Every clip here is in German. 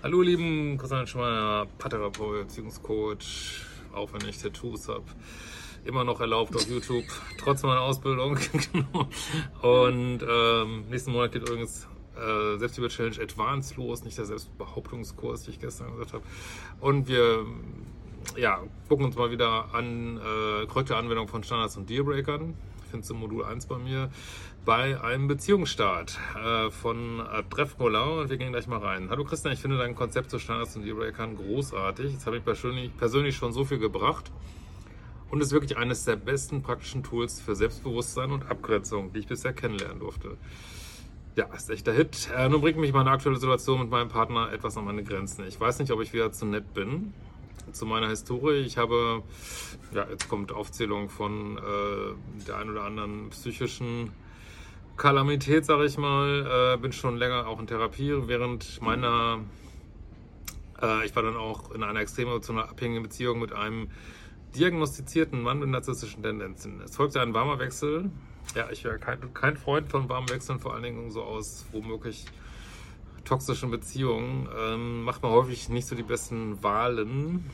Hallo, lieben Christian Schmeiner, Paartherapeut, Beziehungscoach, auch wenn ich Tattoos habe. Immer noch erlaubt auf YouTube, trotz meiner Ausbildung. Genau. Und ähm, nächsten Monat geht übrigens äh, Selbstliebe-Challenge Advanced los, nicht der Selbstbehauptungskurs, den ich gestern gesagt habe. Und wir ja, gucken uns mal wieder an äh, korrekte Anwendung von Standards und Dealbreakern. Findest du Modul 1 bei mir bei einem Beziehungsstart äh, von Treffroller und wir gehen gleich mal rein. Hallo Christian, ich finde dein Konzept zu Standards und Dealbreakern großartig. Jetzt habe ich persönlich, persönlich schon so viel gebracht und ist wirklich eines der besten praktischen Tools für Selbstbewusstsein und Abgrenzung, die ich bisher kennenlernen durfte. Ja, ist echt der Hit. Äh, nun bringt mich meine aktuelle Situation mit meinem Partner etwas an meine Grenzen. Ich weiß nicht, ob ich wieder zu nett bin. Zu meiner Historie. Ich habe, ja, jetzt kommt Aufzählung von äh, der ein oder anderen psychischen Kalamität, sage ich mal. Äh, bin schon länger auch in Therapie. Während meiner, äh, ich war dann auch in einer extrem emotional abhängigen Beziehung mit einem diagnostizierten Mann mit narzisstischen Tendenzen. Es folgte ein warmer Wechsel. Ja, ich wäre kein, kein Freund von warmen Wechseln, vor allen Dingen so aus womöglich toxischen Beziehungen. Ähm, macht man häufig nicht so die besten Wahlen.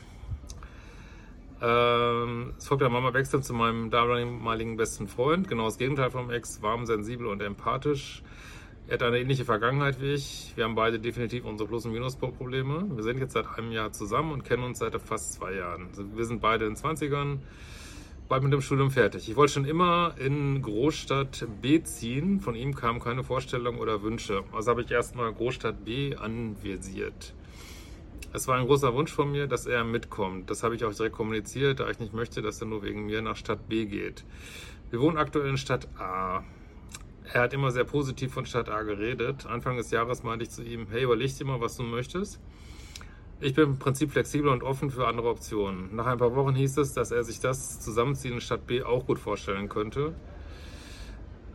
Ähm, es folgte ein warmer Wechsel zu meinem damaligen besten Freund. Genau das Gegenteil vom Ex. Warm, sensibel und empathisch. Er hat eine ähnliche Vergangenheit wie ich. Wir haben beide definitiv unsere Plus- und Minus-Probleme. Wir sind jetzt seit einem Jahr zusammen und kennen uns seit fast zwei Jahren. Also wir sind beide in 20ern, bald mit dem Studium fertig. Ich wollte schon immer in Großstadt B ziehen. Von ihm kamen keine Vorstellungen oder Wünsche. Also habe ich erstmal Großstadt B anvisiert. Es war ein großer Wunsch von mir, dass er mitkommt. Das habe ich auch direkt kommuniziert, da ich nicht möchte, dass er nur wegen mir nach Stadt B geht. Wir wohnen aktuell in Stadt A. Er hat immer sehr positiv von Stadt A geredet. Anfang des Jahres meinte ich zu ihm, hey, überleg dir mal, was du möchtest. Ich bin im Prinzip flexibel und offen für andere Optionen. Nach ein paar Wochen hieß es, dass er sich das Zusammenziehen in Stadt B auch gut vorstellen könnte.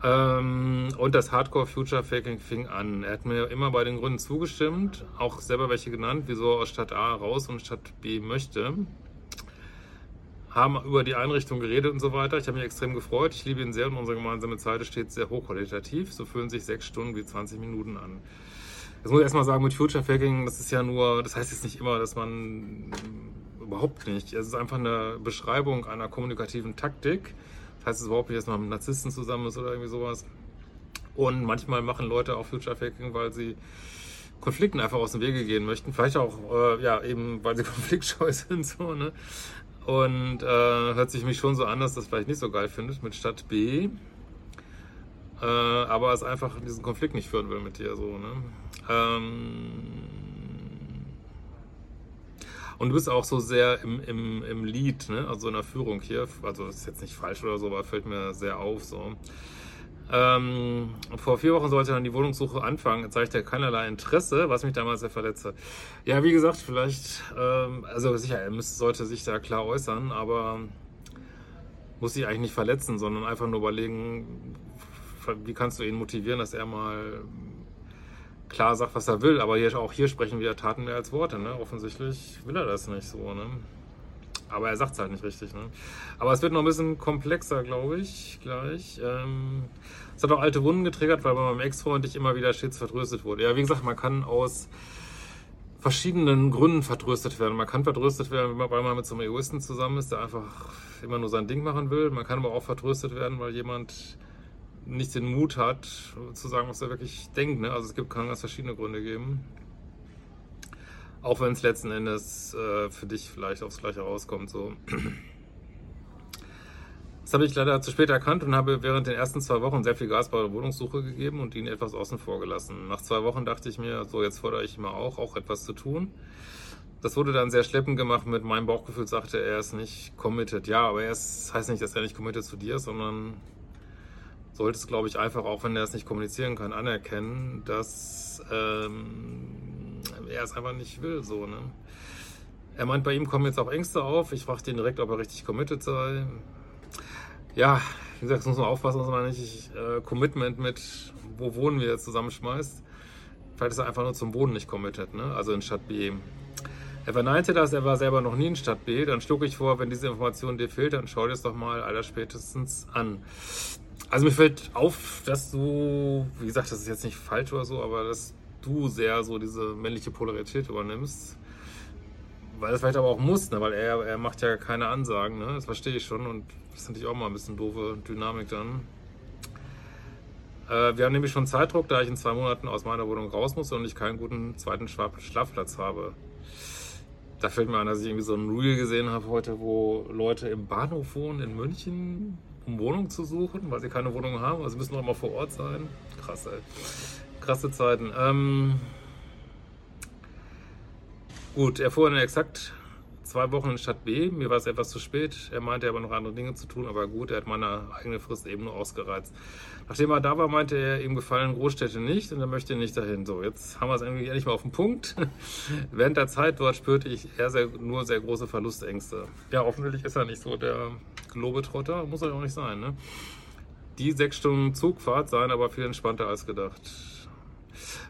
Ähm, und das Hardcore Future Faking fing an. Er hat mir immer bei den Gründen zugestimmt, auch selber welche genannt, wieso er aus Stadt A raus und Stadt B möchte haben über die Einrichtung geredet und so weiter. Ich habe mich extrem gefreut. Ich liebe ihn sehr und unsere gemeinsame Zeit steht sehr hochqualitativ. So fühlen sich sechs Stunden wie 20 Minuten an. Das muss ich erstmal sagen, mit Future Faking, das ist ja nur, das heißt jetzt nicht immer, dass man überhaupt nicht. Es ist einfach eine Beschreibung einer kommunikativen Taktik. Das heißt es überhaupt nicht, dass man mit Narzissten zusammen ist oder irgendwie sowas. Und manchmal machen Leute auch Future Faking, weil sie Konflikten einfach aus dem Wege gehen möchten. Vielleicht auch, äh, ja, eben, weil sie konfliktscheu sind, so, ne? Und äh, hört sich mich schon so an, dass das vielleicht nicht so geil findet mit Stadt B. Äh, aber es einfach diesen Konflikt nicht führen will mit dir. So, ne? Ähm und du bist auch so sehr im, im, im Lead, ne? also in der Führung hier. Also das ist jetzt nicht falsch oder so, aber fällt mir sehr auf. So. Ähm, vor vier Wochen sollte dann die Wohnungssuche anfangen. Jetzt zeigt er keinerlei Interesse, was mich damals sehr verletze. Ja, wie gesagt, vielleicht, ähm, also sicher, er müsste, sollte sich da klar äußern, aber muss sich eigentlich nicht verletzen, sondern einfach nur überlegen, wie kannst du ihn motivieren, dass er mal klar sagt, was er will. Aber hier, auch hier sprechen wir Taten mehr als Worte. Ne? Offensichtlich will er das nicht so. Ne? Aber er sagt es halt nicht richtig. Ne? Aber es wird noch ein bisschen komplexer, glaube ich, gleich. Ähm, es hat auch alte Wunden getriggert, weil bei meinem Ex-Freund ich immer wieder stets vertröstet wurde. Ja, wie gesagt, man kann aus verschiedenen Gründen vertröstet werden. Man kann vertröstet werden, weil man mit so einem Egoisten zusammen ist, der einfach immer nur sein Ding machen will. Man kann aber auch vertröstet werden, weil jemand nicht den Mut hat, zu sagen, was er wirklich denkt. Ne? Also es gibt, kann ganz verschiedene Gründe geben. Auch wenn es letzten Endes äh, für dich vielleicht aufs Gleiche rauskommt. So. Das habe ich leider zu spät erkannt und habe während den ersten zwei Wochen sehr viel Gas bei der Wohnungssuche gegeben und ihn etwas außen vor gelassen. Nach zwei Wochen dachte ich mir, so jetzt fordere ich immer auch, auch etwas zu tun. Das wurde dann sehr schleppend gemacht mit meinem Bauchgefühl, sagte er ist nicht committed. Ja, aber er ist, heißt nicht, dass er nicht committed zu dir ist, sondern sollte es, glaube ich, einfach, auch wenn er es nicht kommunizieren kann, anerkennen, dass ähm, er es einfach nicht will. So, ne? Er meint, bei ihm kommen jetzt auch Ängste auf. Ich frage ihn direkt, ob er richtig committed sei. Ja, wie gesagt, muss man aufpassen, dass man nicht äh, Commitment mit, wo wohnen wir, jetzt zusammenschmeißt. Vielleicht ist er einfach nur zum Wohnen nicht committed, ne? also in Stadt B. Er verneinte das, er war selber noch nie in Stadt B. Dann schlug ich vor, wenn diese Information dir fehlt, dann schau dir es doch mal aller spätestens an. Also mir fällt auf, dass du, wie gesagt, das ist jetzt nicht falsch oder so, aber dass du sehr so diese männliche Polarität übernimmst. Weil das vielleicht aber auch muss, ne? weil er, er macht ja keine Ansagen, ne? das verstehe ich schon und das ist natürlich auch mal ein bisschen doofe Dynamik dann. Äh, wir haben nämlich schon Zeitdruck, da ich in zwei Monaten aus meiner Wohnung raus muss und ich keinen guten zweiten Schlafplatz habe. Da fällt mir ein, dass ich irgendwie so ein Reel gesehen habe heute, wo Leute im Bahnhof wohnen in München, um Wohnung zu suchen, weil sie keine Wohnung haben. Also müssen noch mal vor Ort sein. Krass, ey. Krasse Zeiten. Ähm Gut, er fuhr exakt zwei Wochen in Stadt B. Mir war es etwas zu spät. Er meinte, er habe noch andere Dinge zu tun, aber gut, er hat meine eigene Frist eben nur ausgereizt. Nachdem er da war, meinte er, ihm gefallen Großstädte nicht und er möchte nicht dahin. So, jetzt haben wir es irgendwie endlich mal auf den Punkt. Während der Zeit dort spürte ich eher sehr, nur sehr große Verlustängste. Ja, offensichtlich ist er nicht so der Globetrotter, muss er auch nicht sein. Ne? Die sechs Stunden Zugfahrt seien aber viel entspannter als gedacht.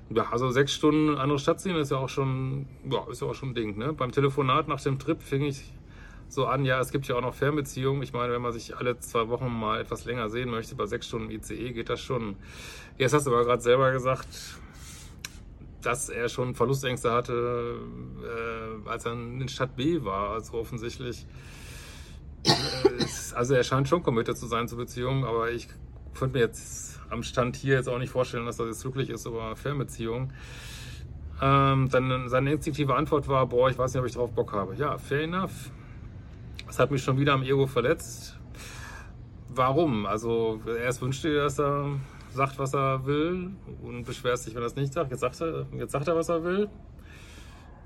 Ja, also sechs Stunden andere Stadt ziehen ist ja auch schon, ja, ist ja auch schon ein Ding. Ne? Beim Telefonat nach dem Trip fing ich so an, ja, es gibt ja auch noch Fernbeziehungen. Ich meine, wenn man sich alle zwei Wochen mal etwas länger sehen möchte, bei sechs Stunden ICE geht das schon. Jetzt hast du aber gerade selber gesagt, dass er schon Verlustängste hatte, äh, als er in Stadt B war. Also offensichtlich, äh, also er scheint schon committed zu sein zur Beziehung, aber ich könnte mir jetzt am Stand hier jetzt auch nicht vorstellen, dass er jetzt glücklich ist über Fernbeziehungen. Ähm, dann seine instinktive Antwort war, boah, ich weiß nicht, ob ich drauf Bock habe. Ja, fair enough. Das hat mich schon wieder am Ego verletzt. Warum? Also erst wünschte er, dass er sagt, was er will und beschwert sich, wenn er es nicht sagt. Jetzt sagt er, jetzt sagt er, was er will.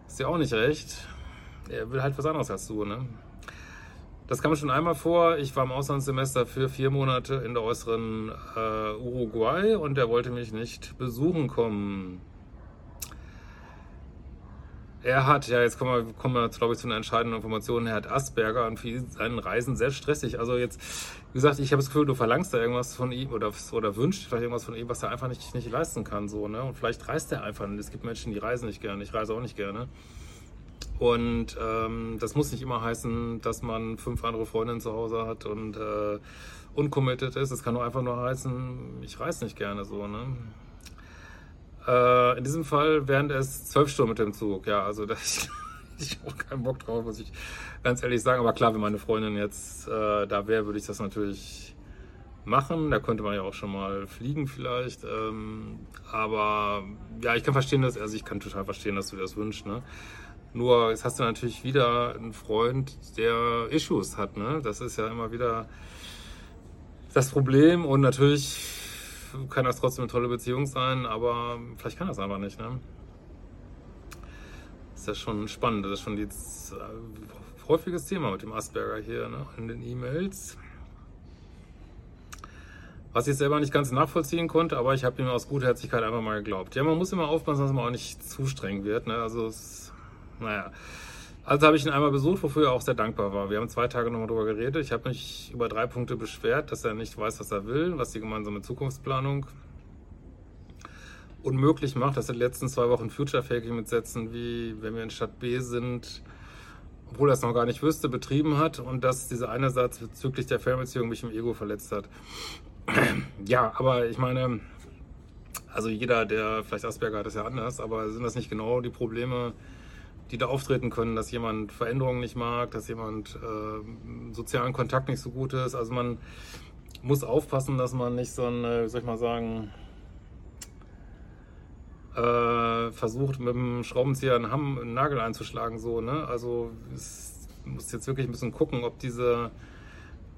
Ist ja auch nicht recht. Er will halt was anderes als du, ne? Das kam schon einmal vor. Ich war im Auslandssemester für vier Monate in der äußeren äh, Uruguay und er wollte mich nicht besuchen kommen. Er hat, ja, jetzt kommen wir, kommen wir glaube ich, zu einer entscheidenden Information. Er hat Asperger und für seinen Reisen sehr stressig. Also jetzt, wie gesagt, ich habe das Gefühl, du verlangst da irgendwas von ihm oder, oder wünscht vielleicht irgendwas von ihm, was er einfach nicht, nicht leisten kann. So, ne? Und vielleicht reist er einfach. Es gibt Menschen, die reisen nicht gerne. Ich reise auch nicht gerne. Und ähm, das muss nicht immer heißen, dass man fünf andere Freundinnen zu Hause hat und äh, uncommitted ist. Es kann nur einfach nur heißen, ich reise nicht gerne so. Ne? Äh, in diesem Fall wären es zwölf Stunden mit dem Zug. Ja, also da ich, ich auch keinen Bock drauf, muss ich ganz ehrlich sagen. Aber klar, wenn meine Freundin jetzt äh, da wäre, würde ich das natürlich machen. Da könnte man ja auch schon mal fliegen vielleicht. Ähm, aber ja, ich kann verstehen, dass, also ich kann total verstehen, dass du dir das wünschst. Ne? Nur jetzt hast du natürlich wieder einen Freund, der Issues hat. Ne? Das ist ja immer wieder das Problem. Und natürlich kann das trotzdem eine tolle Beziehung sein, aber vielleicht kann das einfach nicht. Ne? Ist ja schon spannend. Das ist schon ein äh, häufiges Thema mit dem Asperger hier ne? in den E-Mails. Was ich selber nicht ganz nachvollziehen konnte, aber ich habe ihm aus Gutherzigkeit einfach mal geglaubt. Ja, man muss immer aufpassen, dass man auch nicht zu streng wird. Ne? Also es naja. Also habe ich ihn einmal besucht, wofür er auch sehr dankbar war. Wir haben zwei Tage nochmal darüber geredet. Ich habe mich über drei Punkte beschwert, dass er nicht weiß, was er will, was die gemeinsame Zukunftsplanung unmöglich macht, dass er die letzten zwei Wochen Future-Faking mit Sätzen wie, wenn wir in Stadt B sind, obwohl er es noch gar nicht wüsste, betrieben hat und dass dieser eine Satz bezüglich der Fernbeziehung mich im Ego verletzt hat. ja, aber ich meine, also jeder, der vielleicht Asperger hat, ist ja anders, aber sind das nicht genau die Probleme, die da auftreten können, dass jemand Veränderungen nicht mag, dass jemand äh, sozialen Kontakt nicht so gut ist. Also man muss aufpassen, dass man nicht so ein, wie soll ich mal sagen, äh, versucht mit dem Schraubenzieher einen, Hamm, einen Nagel einzuschlagen. So, ne? Also es muss jetzt wirklich ein bisschen gucken, ob diese,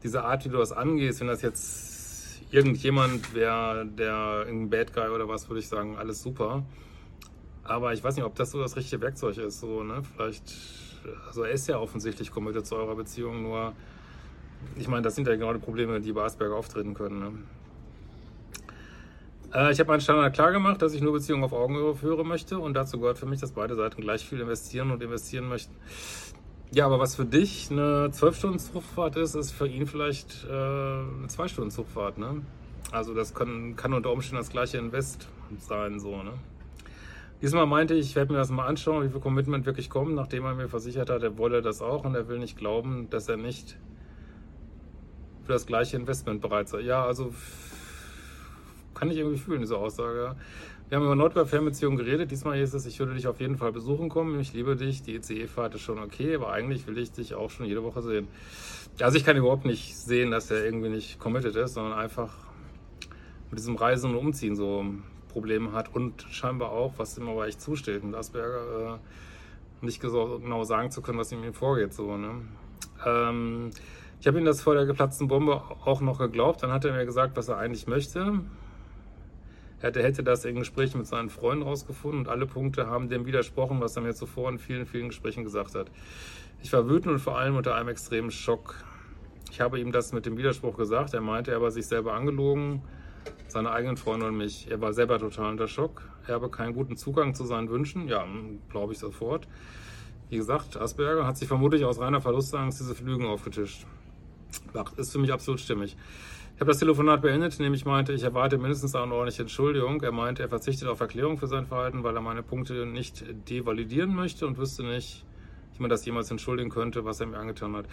diese Art, wie du das angehst, wenn das jetzt irgendjemand wäre, der ein Bad Guy oder was, würde ich sagen, alles super. Aber ich weiß nicht, ob das so das richtige Werkzeug ist. So, ne? Vielleicht, also er ist ja offensichtlich committed zu eurer Beziehung, nur ich meine, das sind ja genau die Probleme, die bei Asperger auftreten können. Ne? Äh, ich habe meinen Standard klar gemacht, dass ich nur Beziehungen auf Augenhöhe führen möchte und dazu gehört für mich, dass beide Seiten gleich viel investieren und investieren möchten. Ja, aber was für dich eine 12-Stunden-Zugfahrt ist, ist für ihn vielleicht äh, eine 2-Stunden-Zugfahrt. Ne? Also das kann, kann unter Umständen das gleiche Invest sein. so. Ne? Diesmal meinte ich, ich werde mir das mal anschauen, wie viel Commitment wirklich kommt, nachdem er mir versichert hat, er wolle das auch und er will nicht glauben, dass er nicht für das gleiche Investment bereit sei. Ja, also kann ich irgendwie fühlen, diese Aussage. Wir haben über Nordwärts-Fernbeziehungen geredet. Diesmal hieß es, ich würde dich auf jeden Fall besuchen kommen. Ich liebe dich. Die ECE-Fahrt ist schon okay, aber eigentlich will ich dich auch schon jede Woche sehen. Also ich kann überhaupt nicht sehen, dass er irgendwie nicht committed ist, sondern einfach mit diesem Reisen und Umziehen so Probleme hat und scheinbar auch, was ihm aber echt zusteht, und Asperger äh, nicht genau sagen zu können, was ihm vorgeht. So, ne? Ähm, ich habe ihm das vor der geplatzten Bombe auch noch geglaubt. Dann hat er mir gesagt, was er eigentlich möchte. Er hätte das in Gesprächen mit seinen Freunden rausgefunden und alle Punkte haben dem widersprochen, was er mir zuvor in vielen, vielen Gesprächen gesagt hat. Ich war wütend und vor allem unter einem extremen Schock. Ich habe ihm das mit dem Widerspruch gesagt. Er meinte, er war sich selber angelogen, seine eigenen Freunde und mich. Er war selber total unter Schock. Er habe keinen guten Zugang zu seinen Wünschen. Ja, glaube ich sofort. Wie gesagt, Asperger hat sich vermutlich aus reiner Verlustangst diese Lügen aufgetischt. Ist für mich absolut stimmig. Ich habe das Telefonat beendet, indem ich meinte, ich erwarte mindestens eine ordentliche Entschuldigung. Er meinte, er verzichtet auf Erklärung für sein Verhalten, weil er meine Punkte nicht devalidieren möchte und wüsste nicht, wie man das jemals entschuldigen könnte, was er mir angetan hat.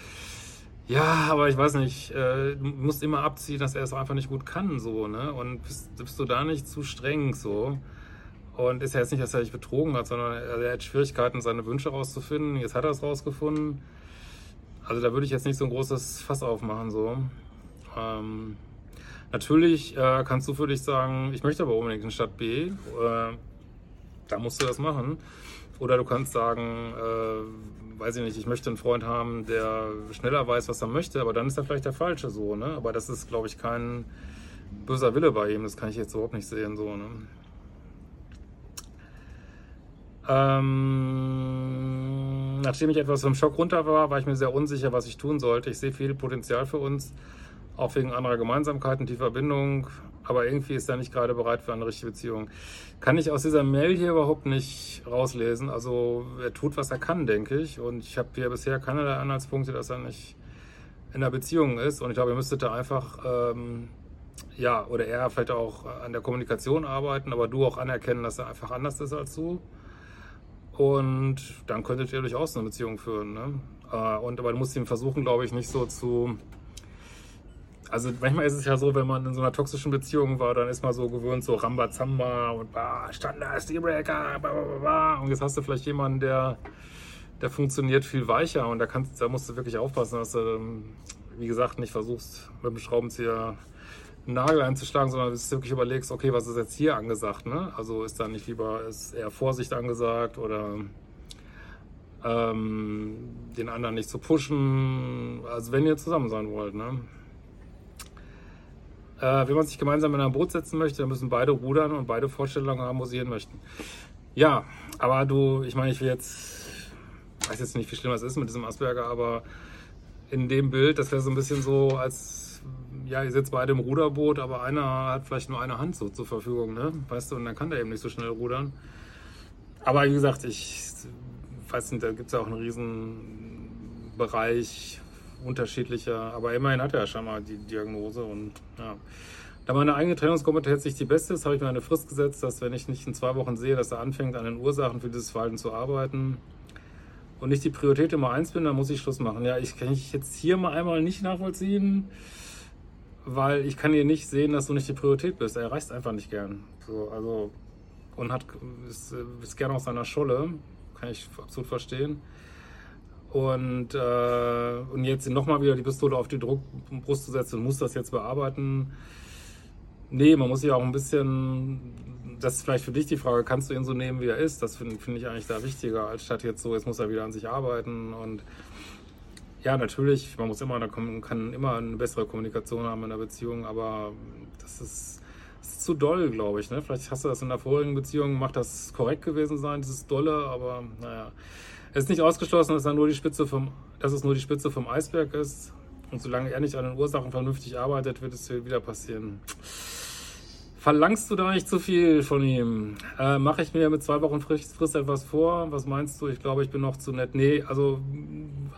Ja, aber ich weiß nicht, äh, du musst immer abziehen, dass er es einfach nicht gut kann, so, ne? Und bist, bist du da nicht zu streng, so? Und ist ja jetzt nicht, dass er dich betrogen hat, sondern er hat Schwierigkeiten, seine Wünsche rauszufinden. Jetzt hat er es rausgefunden. Also da würde ich jetzt nicht so ein großes Fass aufmachen, so. Ähm, natürlich äh, kannst du für dich sagen, ich möchte aber unbedingt in Stadt B. Äh, da musst du das machen. Oder du kannst sagen, äh, weiß ich nicht, ich möchte einen Freund haben, der schneller weiß, was er möchte, aber dann ist er vielleicht der Falsche so, ne? Aber das ist, glaube ich, kein böser Wille bei ihm, das kann ich jetzt überhaupt nicht sehen, so, ne? Ähm, nachdem ich etwas vom Schock runter war, war ich mir sehr unsicher, was ich tun sollte. Ich sehe viel Potenzial für uns auch wegen anderer Gemeinsamkeiten, die Verbindung, aber irgendwie ist er nicht gerade bereit für eine richtige Beziehung. Kann ich aus dieser Mail hier überhaupt nicht rauslesen. Also er tut, was er kann, denke ich. Und ich habe hier bisher keinerlei Anhaltspunkte, dass er nicht in einer Beziehung ist. Und ich glaube, ihr müsstet da einfach, ähm, ja, oder er vielleicht auch an der Kommunikation arbeiten, aber du auch anerkennen, dass er einfach anders ist als du. Und dann könntet ihr durchaus eine Beziehung führen. Ne? Äh, und aber du musst ihn versuchen, glaube ich, nicht so zu also manchmal ist es ja so, wenn man in so einer toxischen Beziehung war, dann ist man so gewöhnt, so Rambazamba und bah, Standard, Steelbreaker, bah, bah, bah, und jetzt hast du vielleicht jemanden, der, der funktioniert viel weicher und da, kannst, da musst du wirklich aufpassen, dass du, ähm, wie gesagt, nicht versuchst, mit dem Schraubenzieher einen Nagel einzuschlagen, sondern dass du wirklich überlegst, okay, was ist jetzt hier angesagt, ne? Also ist da nicht lieber, ist eher Vorsicht angesagt oder ähm, den anderen nicht zu pushen, also wenn ihr zusammen sein wollt, ne? Äh, wenn man sich gemeinsam in ein Boot setzen möchte, dann müssen beide rudern und beide Vorstellungen harmonisieren möchten. Ja, aber du, ich meine, ich will jetzt, weiß jetzt nicht, wie schlimm das ist mit diesem Asperger, aber in dem Bild, das wäre so ein bisschen so, als, ja, ihr sitzt beide im Ruderboot, aber einer hat vielleicht nur eine Hand so zur Verfügung, ne? Weißt du, und dann kann der eben nicht so schnell rudern. Aber wie gesagt, ich weiß nicht, da gibt es ja auch einen riesen Bereich, unterschiedlicher, aber immerhin hat er ja schon mal die Diagnose und ja. Da meine eigene Trennungskompetenz nicht die beste ist, habe ich mir eine Frist gesetzt, dass wenn ich nicht in zwei Wochen sehe, dass er anfängt, an den Ursachen für dieses Verhalten zu arbeiten und nicht die Priorität Nummer eins bin, dann muss ich Schluss machen. Ja, ich kann ich jetzt hier mal einmal nicht nachvollziehen, weil ich kann hier nicht sehen, dass du nicht die Priorität bist. Er reist einfach nicht gern. So, also, und hat, ist, ist gern aus seiner Scholle. Kann ich absolut verstehen. Und, äh, und jetzt nochmal wieder die Pistole auf die Druckbrust zu setzen und muss das jetzt bearbeiten. Nee, man muss sich auch ein bisschen, das ist vielleicht für dich die Frage, kannst du ihn so nehmen, wie er ist? Das finde find ich eigentlich da wichtiger, als statt jetzt so, jetzt muss er wieder an sich arbeiten. Und ja, natürlich, man muss immer eine, kann immer eine bessere Kommunikation haben in der Beziehung, aber das ist, das ist zu doll, glaube ich. Ne? Vielleicht hast du das in der vorigen Beziehung, macht das korrekt gewesen sein, dieses Dolle, aber naja. Es ist nicht ausgeschlossen, dass, er nur die Spitze vom, dass es nur die Spitze vom Eisberg ist. Und solange er nicht an den Ursachen vernünftig arbeitet, wird es wieder passieren. Verlangst du da nicht zu viel von ihm? Äh, Mache ich mir mit zwei Wochen Frist, Frist etwas vor? Was meinst du? Ich glaube, ich bin noch zu nett. Nee, also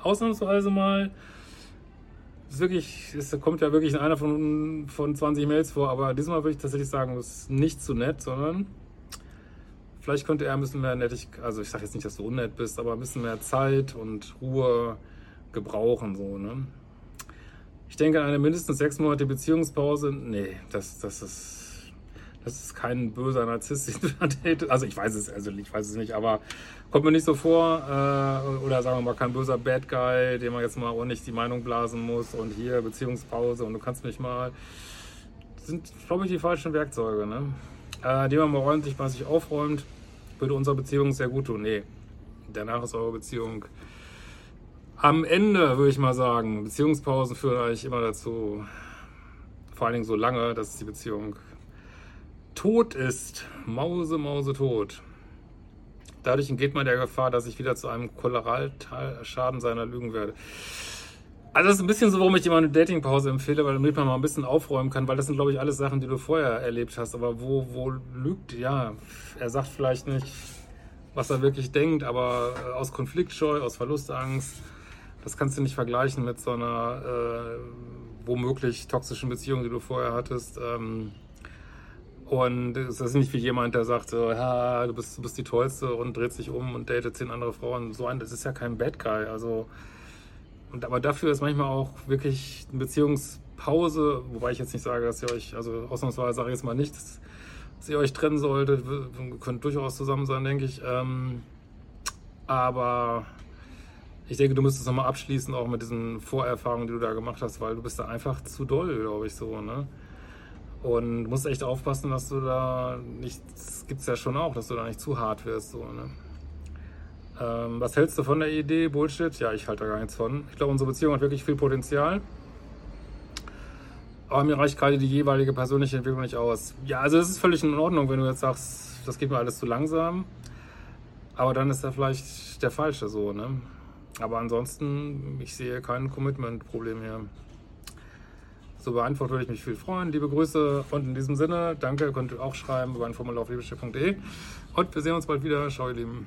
ausnahmsweise mal. Ist wirklich, es kommt ja wirklich in einer von, von 20 Mails vor, aber diesmal würde ich tatsächlich sagen, es ist nicht zu nett, sondern vielleicht könnte er ein bisschen mehr nettig, also ich sage jetzt nicht, dass du unnett bist, aber ein bisschen mehr Zeit und Ruhe gebrauchen, so, ne? Ich denke, eine mindestens sechs Monate Beziehungspause, nee, das, das ist das ist kein böser Narzisst. Also ich weiß es, also ich weiß es nicht, aber kommt mir nicht so vor. Äh, oder sagen wir mal, kein böser Bad Guy, dem man jetzt mal ordentlich die Meinung blasen muss und hier Beziehungspause und du kannst mich mal. Das sind, glaube ich, die falschen Werkzeuge, ne? Äh, die man mal ordentlich bei sich aufräumt, würde unserer Beziehung sehr gut tun. Nee, danach ist eure Beziehung am Ende, würde ich mal sagen. Beziehungspausen führen eigentlich immer dazu, vor allen Dingen so lange, dass die Beziehung tot ist, Mause, Mause tot. Dadurch entgeht man der Gefahr, dass ich wieder zu einem Kollateralschaden seiner Lügen werde. Also das ist ein bisschen so, warum ich mal eine Datingpause empfehle, weil damit man mal ein bisschen aufräumen kann, weil das sind, glaube ich, alles Sachen, die du vorher erlebt hast. Aber wo, wo lügt, ja, er sagt vielleicht nicht, was er wirklich denkt, aber äh, aus Konfliktscheu, aus Verlustangst, das kannst du nicht vergleichen mit so einer äh, womöglich toxischen Beziehung, die du vorher hattest. Ähm, und es ist nicht wie jemand, der sagt, so, ja, du bist, du bist die Tollste und dreht sich um und datet zehn andere Frauen. So ein, das ist ja kein Bad Guy. Also, und, aber dafür ist manchmal auch wirklich eine Beziehungspause, wobei ich jetzt nicht sage, dass ihr euch, also ausnahmsweise sage ich jetzt mal nicht, dass, dass ihr euch trennen solltet. Ihr könnt durchaus zusammen sein, denke ich. Ähm, aber ich denke, du müsstest nochmal abschließen, auch mit diesen Vorerfahrungen, die du da gemacht hast, weil du bist da einfach zu doll, glaube ich, so, ne? Und musst echt aufpassen, dass du da nicht, das gibt es ja schon auch, dass du da nicht zu hart wirst. So, ne? Ähm, was hältst du von der Idee? Bullshit? Ja, ich halte da gar nichts von. Ich glaube, unsere Beziehung hat wirklich viel Potenzial. Aber mir reicht gerade die jeweilige persönliche Entwicklung nicht aus. Ja, also es ist völlig in Ordnung, wenn du jetzt sagst, das geht mir alles zu langsam. Aber dann ist er vielleicht der Falsche so, ne? Aber ansonsten, ich sehe kein Commitment-Problem hier so beantwortet, würde ich mich viel freuen. Liebe Grüße und in diesem Sinne, danke, könnt ihr auch schreiben über ein Formular auf liebeschiff.de. Und wir sehen uns bald wieder. Ciao, ihr Lieben.